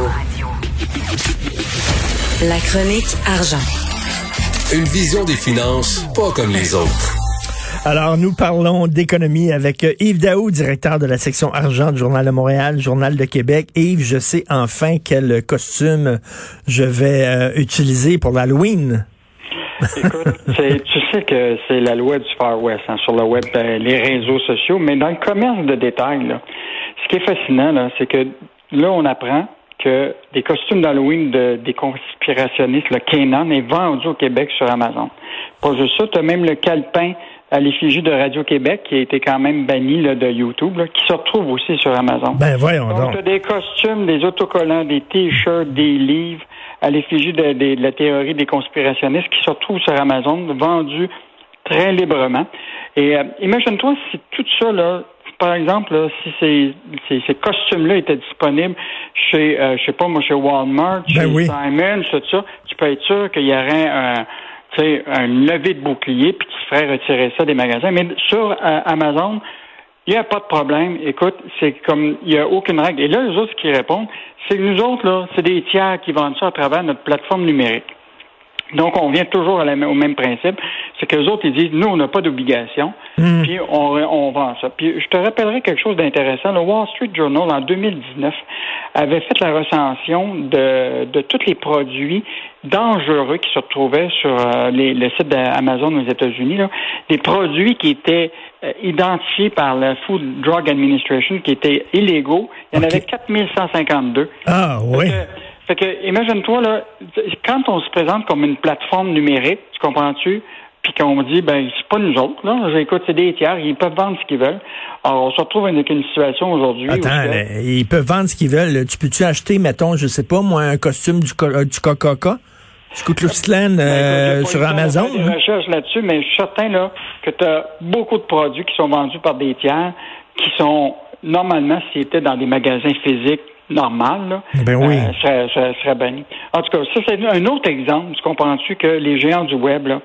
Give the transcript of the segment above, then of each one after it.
Radio. La chronique argent. Une vision des finances pas comme les autres. Alors, nous parlons d'économie avec Yves Daou, directeur de la section argent du Journal de Montréal, Journal de Québec. Yves, je sais enfin quel costume je vais euh, utiliser pour l'Halloween. Écoute, tu sais que c'est la loi du Far West hein, sur le web, ben, les réseaux sociaux, mais dans le commerce de détail, là, ce qui est fascinant, c'est que là, on apprend que des costumes d'Halloween de, des conspirationnistes, le Canon, est vendu au Québec sur Amazon. Pas juste ça, tu as même le calepin à l'effigie de Radio-Québec qui a été quand même banni là, de YouTube, qui se retrouve aussi sur Amazon. Ben voyons donc. tu as des costumes, des autocollants, des t-shirts, des livres à l'effigie de, de, la théorie des conspirationnistes qui se retrouvent sur Amazon, vendus très librement. Et euh, imagine-toi si tout ça, là, par exemple, si ces, ces, costumes-là étaient disponibles chez, euh, je sais pas moi, chez Walmart, ben chez Simon, tout ça, tu peux être sûr qu'il y aurait un, un levé de bouclier puis tu ferais retirer ça des magasins. Mais sur euh, Amazon, il n'y a pas de problème. Écoute, c'est comme il n'y a aucune règle. Et là, les autres qui répondent, c'est que nous autres, là, c'est des tiers qui vendent ça à travers notre plateforme numérique. Donc, on vient toujours au même principe, c'est que les autres, ils disent, nous, on n'a pas d'obligation, hmm. puis on, on, vend ça. Puis, je te rappellerai quelque chose d'intéressant. Le Wall Street Journal, en 2019, avait fait la recension de, de tous les produits dangereux qui se retrouvaient sur euh, les, le site d'Amazon aux États-Unis, des produits qui étaient euh, identifiés par la Food Drug Administration, qui étaient illégaux. Il y en avait 4152. Ah, oui. Fait que, imagine-toi, là, quand on se présente comme une plateforme numérique, tu comprends-tu? Puis qu'on dit, ben, c'est pas nous autres, là. Écoute, c'est des tiers, ils peuvent vendre ce qu'ils veulent. Alors, on se retrouve avec une situation aujourd'hui. Attends, ils peuvent vendre ce qu'ils veulent. Tu peux-tu acheter, mettons, je sais pas, moi, un costume du, euh, du Coca-Cola? Du Ku Klux Klan euh, sur Amazon? Je des recherches là-dessus, mais je suis certain, là, que tu as beaucoup de produits qui sont vendus par des tiers qui sont, normalement, s'ils étaient dans des magasins physiques, normal, là, ben oui. euh, serait, serait banni. En tout cas, ça, c'est un autre exemple. Tu comprends-tu que les géants du web, là,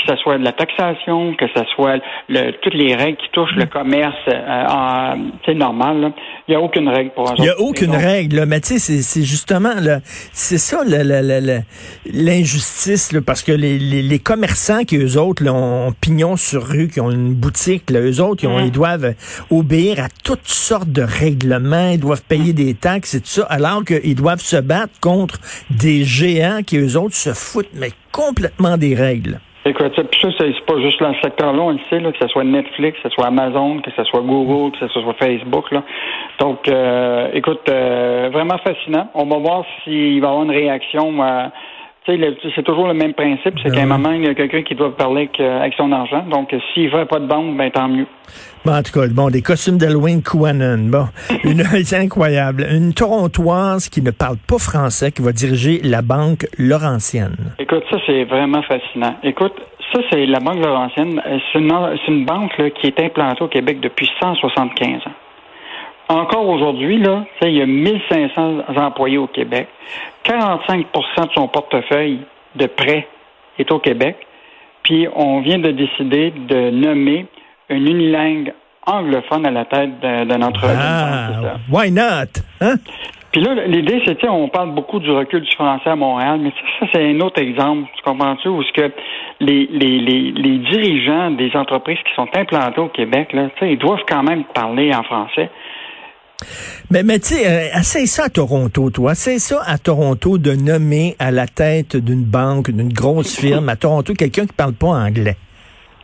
que ce soit de la taxation, que ce soit le, toutes les règles qui touchent le commerce, euh, c'est normal. Il n'y a aucune règle pour Il n'y a aucune règle, mais tu sais, c'est justement c'est ça l'injustice, parce que les, les, commerçants qui eux autres là, ont pignon sur rue, qui ont une boutique, là, eux autres, ils, ont, mm. ils doivent obéir à toutes sortes de règlements, ils doivent payer des taxes et tout ça, alors qu'ils doivent se battre contre des géants qui eux autres se foutent mais complètement des règles. Écoute, ça, ça, c'est pas juste dans ce secteur-là, on le sait, là, que ce soit Netflix, que ce soit Amazon, que ce soit Google, que ce soit Facebook. Là. Donc, euh, écoute, euh, vraiment fascinant. On va voir s'il va y avoir une réaction. Euh, c'est toujours le même principe, c'est ben qu'à un moment, il y a quelqu'un qui doit parler avec, son argent. Donc, s'il ne pas de banque, ben tant mieux. Bon, en tout cas, bon, des costumes d'Halloween Kouanon. Bon, une, c'est incroyable. Une Torontoise qui ne parle pas français, qui va diriger la banque Laurentienne. Écoute, ça, c'est vraiment fascinant. Écoute, ça, c'est la banque Laurentienne. Euh, c'est une, banque qui est implantée au Québec depuis 175 ans. Encore aujourd'hui, là, il y a 1500 employés au Québec. 45% de son portefeuille de prêts est au Québec. Puis on vient de décider de nommer une unilingue anglophone à la tête de, notre ah, why not? Hein? Puis là, l'idée, c'était, on parle beaucoup du recul du français à Montréal, mais ça, c'est un autre exemple, tu comprends-tu, où ce que les, les, les, les, dirigeants des entreprises qui sont implantées au Québec, là, ils doivent quand même parler en français. Mais, mais tu sais, euh, ça à Toronto, toi. Essaye ça à Toronto de nommer à la tête d'une banque, d'une grosse firme à Toronto quelqu'un qui parle pas anglais.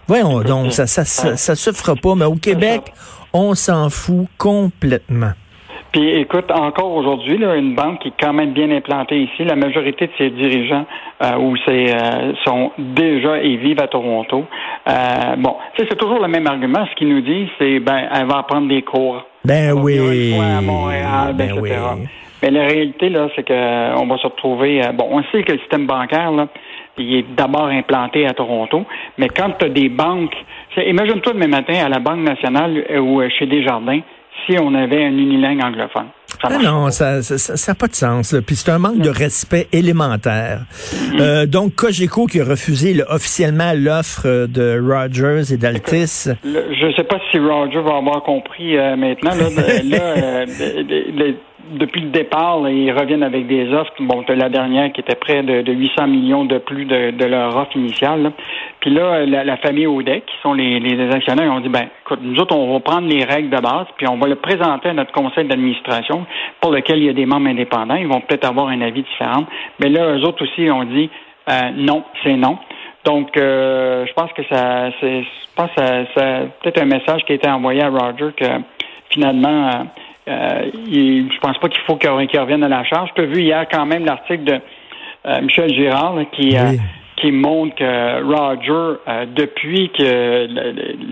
Voyons donc, ça, ça, ça, se fera pas. Mais au Québec, on s'en fout complètement. Puis écoute, encore aujourd'hui, une banque qui est quand même bien implantée ici, la majorité de ses dirigeants euh, ou ses, euh, sont déjà et vivent à Toronto. Euh, bon, c'est toujours le même argument. Ce qu'ils nous disent, c'est ben elle va prendre des cours. Ben oui. À Montréal, ben, etc. Mais la réalité, là, c'est qu'on va se retrouver. bon, on sait que le système bancaire, là, il est d'abord implanté à Toronto, mais quand tu as des banques, imagine-toi demain matin à la Banque nationale ou chez Desjardins, si on avait un unilingue anglophone. Non, ça n'a ça, pas de sens. Puis c'est un manque de respect élémentaire. Mm-hmm. Euh, donc, Cogeco qui a refusé officiellement l'offre de Rogers et d'Altis. Je ne sais pas si Roger va avoir compris euh, maintenant. Là, là euh, depuis le départ, ils reviennent avec des offres. Bon, la dernière qui était près de, 800 millions de plus de, leur offre initiale. Puis là, la, famille Odec, qui sont les, les actionnaires, ont dit, ben, écoute, nous autres, on va prendre les règles de base, puis on va le présenter à notre conseil d'administration, pour lequel il y a des membres indépendants. Ils vont peut-être avoir un avis différent. Mais là, eux autres aussi ont dit, euh, non, c'est non. Donc, euh, je pense que ça, c'est, je pense que ça, ça peut-être un message qui a été envoyé à Roger que finalement, euh, euh il, je pense pas qu'il faut qu'il revienne à la charge. As vu hier quand même l'article de euh, Michel Girard qui, qui montre que Roger, depuis que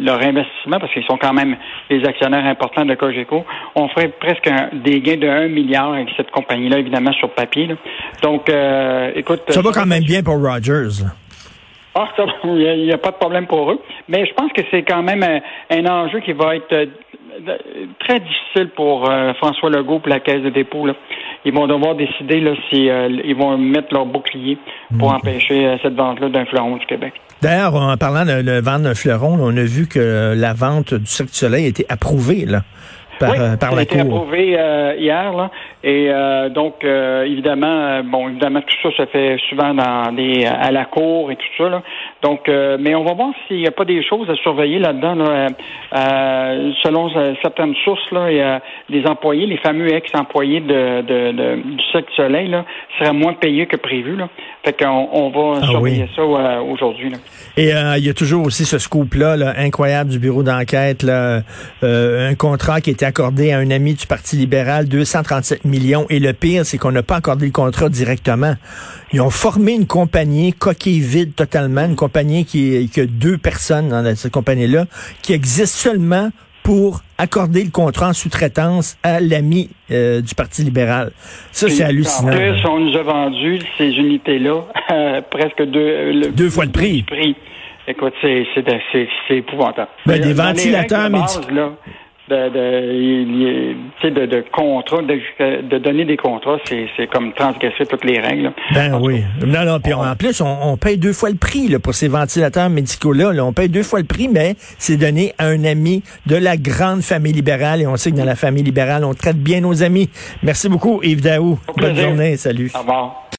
leur investissement, parce qu'ils sont quand même des actionnaires importants de Cogeco, on ferait presque des gains de 1 milliard avec cette compagnie-là, évidemment, sur papier. Donc, écoute... Ça va quand même bien pour Rogers. Ah, il n'y a, pas de problème pour eux. Mais je pense que c'est quand même un, enjeu qui va être euh, très difficile pour euh, François Legault pour la Caisse de dépôt. Ils vont devoir décider là, si euh, ils vont mettre leur bouclier pour mm. empêcher cette vente-là d'un fleuron du Québec. D'ailleurs, en parlant de, de vente d'un fleuron, on a vu que la vente du Cirque du Soleil a été approuvée. Là par, oui, euh, ça a été approuvé euh, hier, là. Et euh, donc, évidemment, bon, évidemment, tout ça se fait souvent dans à la cour et tout ça. Là. Donc, mais on va voir s'il n'y a pas des choses à surveiller là-dedans. selon certaines sources, là, a les employés, les fameux ex-employés de, de, de, du Cirque du Soleil, là, seraient moins payés que prévu. Là. Fait qu'on on va ah surveiller ça aujourd'hui. Et il y a toujours aussi ce scoop-là, là, incroyable du bureau d'enquête, un contrat qui était accordé à un ami du Parti libéral 237 millions. Et le pire, c'est qu'on n'a pas accordé le contrat directement. Ils ont formé une compagnie coquille vide totalement, une compagnie qui, qui a deux personnes dans cette compagnie-là, qui existe seulement pour accorder le contrat en sous-traitance à l'ami euh, du Parti libéral. Ça, c'est hallucinant. En plus, on nous a vendu ces unités-là presque deux, deux fois le prix. Écoute, c'est épouvantable. Ben, des ventilateurs médicaux de, de, de, de contrats, de, donner des contrats, c'est comme transgresser toutes les règles. Ben oui. Non, non, puis en plus, on, paye deux fois le prix là, pour ces ventilateurs médicaux-là. On paye deux fois le prix, mais c'est donné à un ami de la grande famille libérale. Et on sait que dans la famille libérale, on traite bien nos amis. Merci beaucoup, Yves Daou. Bonne journée. Salut. Au revoir.